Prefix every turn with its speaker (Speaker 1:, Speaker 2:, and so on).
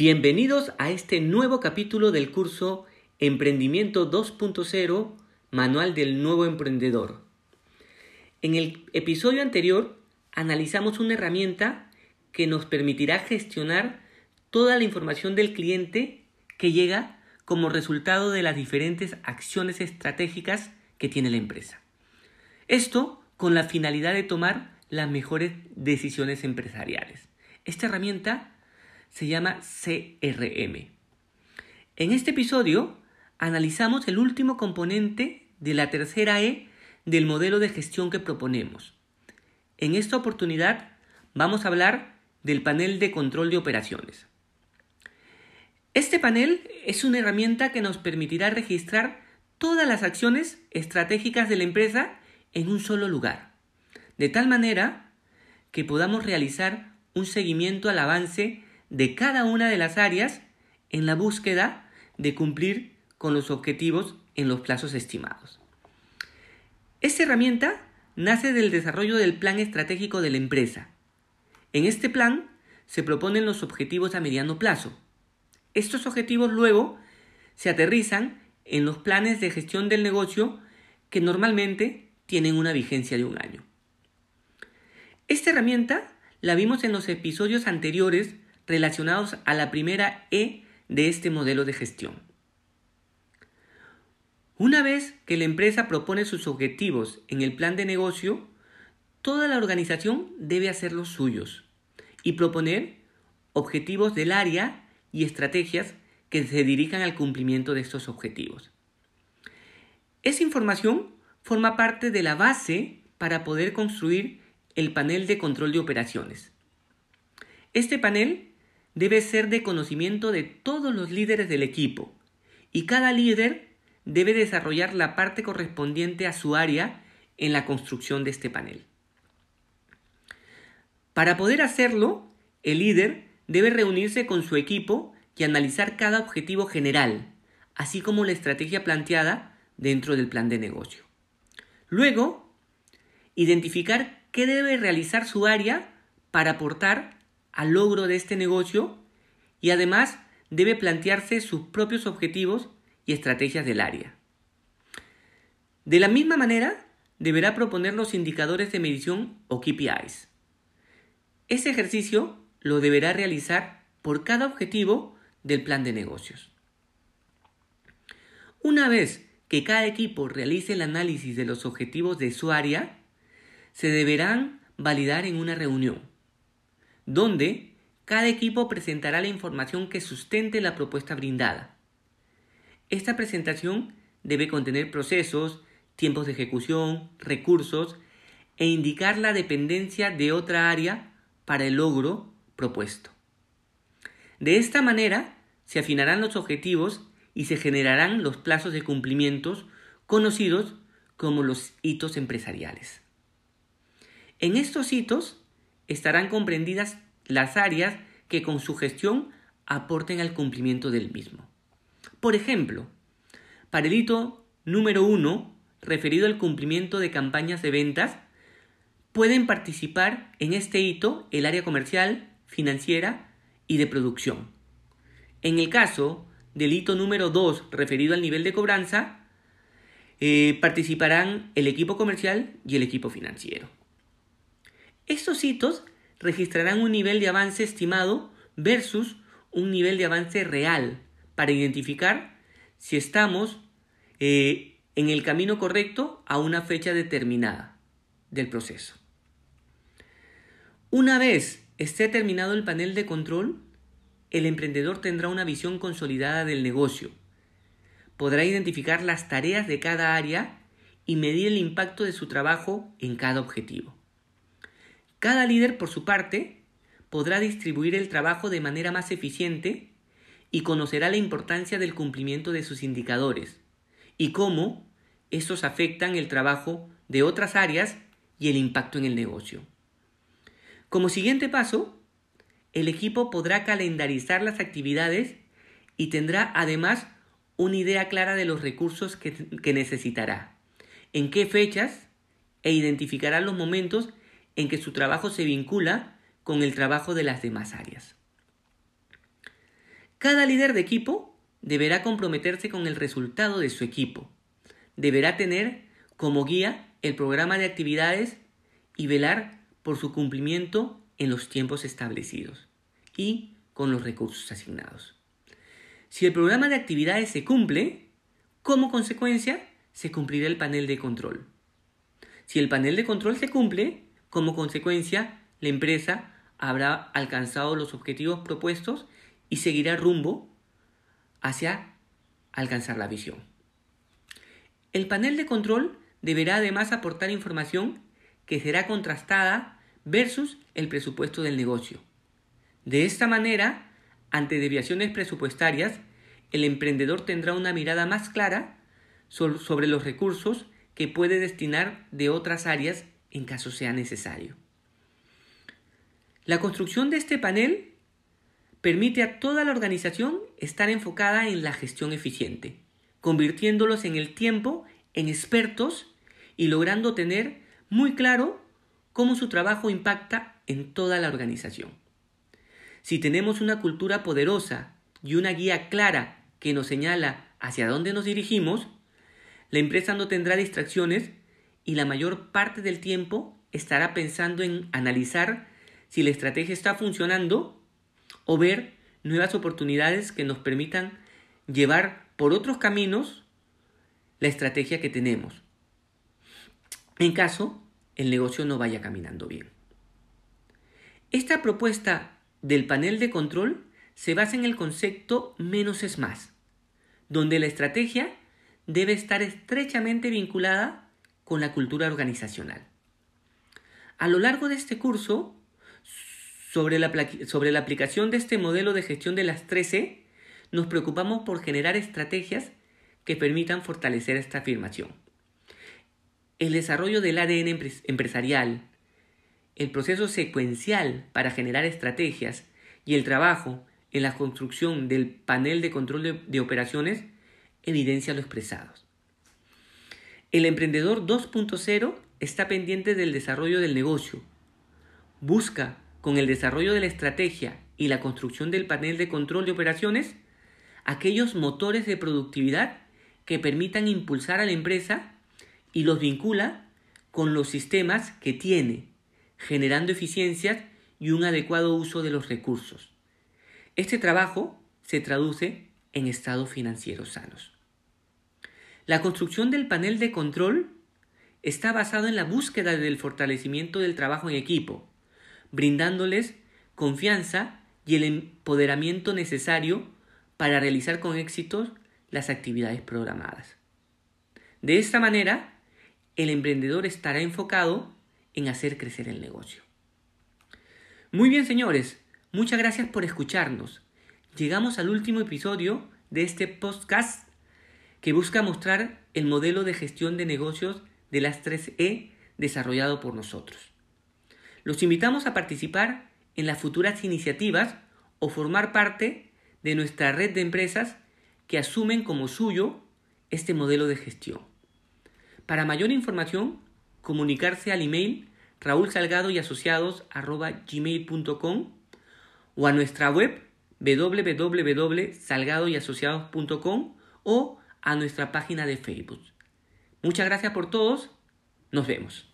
Speaker 1: Bienvenidos a este nuevo capítulo del curso Emprendimiento 2.0, Manual del Nuevo Emprendedor. En el episodio anterior analizamos una herramienta que nos permitirá gestionar toda la información del cliente que llega como resultado de las diferentes acciones estratégicas que tiene la empresa. Esto con la finalidad de tomar las mejores decisiones empresariales. Esta herramienta se llama CRM. En este episodio analizamos el último componente de la tercera E del modelo de gestión que proponemos. En esta oportunidad vamos a hablar del panel de control de operaciones. Este panel es una herramienta que nos permitirá registrar todas las acciones estratégicas de la empresa en un solo lugar, de tal manera que podamos realizar un seguimiento al avance de cada una de las áreas en la búsqueda de cumplir con los objetivos en los plazos estimados. Esta herramienta nace del desarrollo del plan estratégico de la empresa. En este plan se proponen los objetivos a mediano plazo. Estos objetivos luego se aterrizan en los planes de gestión del negocio que normalmente tienen una vigencia de un año. Esta herramienta la vimos en los episodios anteriores relacionados a la primera E de este modelo de gestión. Una vez que la empresa propone sus objetivos en el plan de negocio, toda la organización debe hacer los suyos y proponer objetivos del área y estrategias que se dirijan al cumplimiento de estos objetivos. Esa información forma parte de la base para poder construir el panel de control de operaciones. Este panel debe ser de conocimiento de todos los líderes del equipo y cada líder debe desarrollar la parte correspondiente a su área en la construcción de este panel. Para poder hacerlo, el líder debe reunirse con su equipo y analizar cada objetivo general, así como la estrategia planteada dentro del plan de negocio. Luego, identificar qué debe realizar su área para aportar al logro de este negocio y además debe plantearse sus propios objetivos y estrategias del área. De la misma manera, deberá proponer los indicadores de medición o KPIs. Ese ejercicio lo deberá realizar por cada objetivo del plan de negocios. Una vez que cada equipo realice el análisis de los objetivos de su área, se deberán validar en una reunión donde cada equipo presentará la información que sustente la propuesta brindada. Esta presentación debe contener procesos, tiempos de ejecución, recursos e indicar la dependencia de otra área para el logro propuesto. De esta manera se afinarán los objetivos y se generarán los plazos de cumplimientos conocidos como los hitos empresariales. En estos hitos estarán comprendidas las áreas que con su gestión aporten al cumplimiento del mismo. Por ejemplo, para el hito número 1, referido al cumplimiento de campañas de ventas, pueden participar en este hito el área comercial, financiera y de producción. En el caso del hito número 2, referido al nivel de cobranza, eh, participarán el equipo comercial y el equipo financiero. Estos hitos registrarán un nivel de avance estimado versus un nivel de avance real para identificar si estamos eh, en el camino correcto a una fecha determinada del proceso. Una vez esté terminado el panel de control, el emprendedor tendrá una visión consolidada del negocio. Podrá identificar las tareas de cada área y medir el impacto de su trabajo en cada objetivo. Cada líder, por su parte, podrá distribuir el trabajo de manera más eficiente y conocerá la importancia del cumplimiento de sus indicadores y cómo estos afectan el trabajo de otras áreas y el impacto en el negocio. Como siguiente paso, el equipo podrá calendarizar las actividades y tendrá además una idea clara de los recursos que, necesitará, en qué fechas e identificará los momentos en que su trabajo se vincula con el trabajo de las demás áreas. Cada líder de equipo deberá comprometerse con el resultado de su equipo. Deberá tener como guía el programa de actividades y velar por su cumplimiento en los tiempos establecidos y con los recursos asignados. Si el programa de actividades se cumple, como consecuencia, se cumplirá el panel de control. Si el panel de control se cumple, como consecuencia, la empresa habrá alcanzado los objetivos propuestos y seguirá rumbo hacia alcanzar la visión. El panel de control deberá además aportar información que será contrastada versus el presupuesto del negocio. De esta manera, ante deviaciones presupuestarias, el emprendedor tendrá una mirada más clara sobre los recursos que puede destinar de otras áreas en caso sea necesario. La construcción de este panel permite a toda la organización estar enfocada en la gestión eficiente, convirtiéndolos en el tiempo en expertos y logrando tener muy claro cómo su trabajo impacta en toda la organización. Si tenemos una cultura poderosa y una guía clara que nos señala hacia dónde nos dirigimos, la empresa no tendrá distracciones y la mayor parte del tiempo estará pensando en analizar si la estrategia está funcionando o ver nuevas oportunidades que nos permitan llevar por otros caminos la estrategia que tenemos. En caso el negocio no vaya caminando bien. Esta propuesta del panel de control se basa en el concepto menos es más, donde la estrategia debe estar estrechamente vinculada con la cultura organizacional. A lo largo de este curso, sobre la, sobre la aplicación de este modelo de gestión de las 13, nos preocupamos por generar estrategias que permitan fortalecer esta afirmación. El desarrollo del ADN empresarial, el proceso secuencial para generar estrategias y el trabajo en la construcción del panel de control de, operaciones evidencia lo expresado. El emprendedor 2.0 está pendiente del desarrollo del negocio. Busca, con el desarrollo de la estrategia y la construcción del panel de control de operaciones, aquellos motores de productividad que permitan impulsar a la empresa y los vincula con los sistemas que tiene, generando eficiencias y un adecuado uso de los recursos. Este trabajo se traduce en estados financieros sanos. La construcción del panel de control está basado en la búsqueda del fortalecimiento del trabajo en equipo, brindándoles confianza y el empoderamiento necesario para realizar con éxito las actividades programadas. De esta manera, el emprendedor estará enfocado en hacer crecer el negocio. Muy bien, señores, muchas gracias por escucharnos. Llegamos al último episodio de este podcast que busca mostrar el modelo de gestión de negocios de las 3E desarrollado por nosotros. Los invitamos a participar en las futuras iniciativas o formar parte de nuestra red de empresas que asumen como suyo este modelo de gestión. Para mayor información, comunicarse al email raúlsalgado y asociados gmail.com o a nuestra web www.salgadoyasociados.com o a nuestra página de Facebook. Muchas gracias por todos. Nos vemos.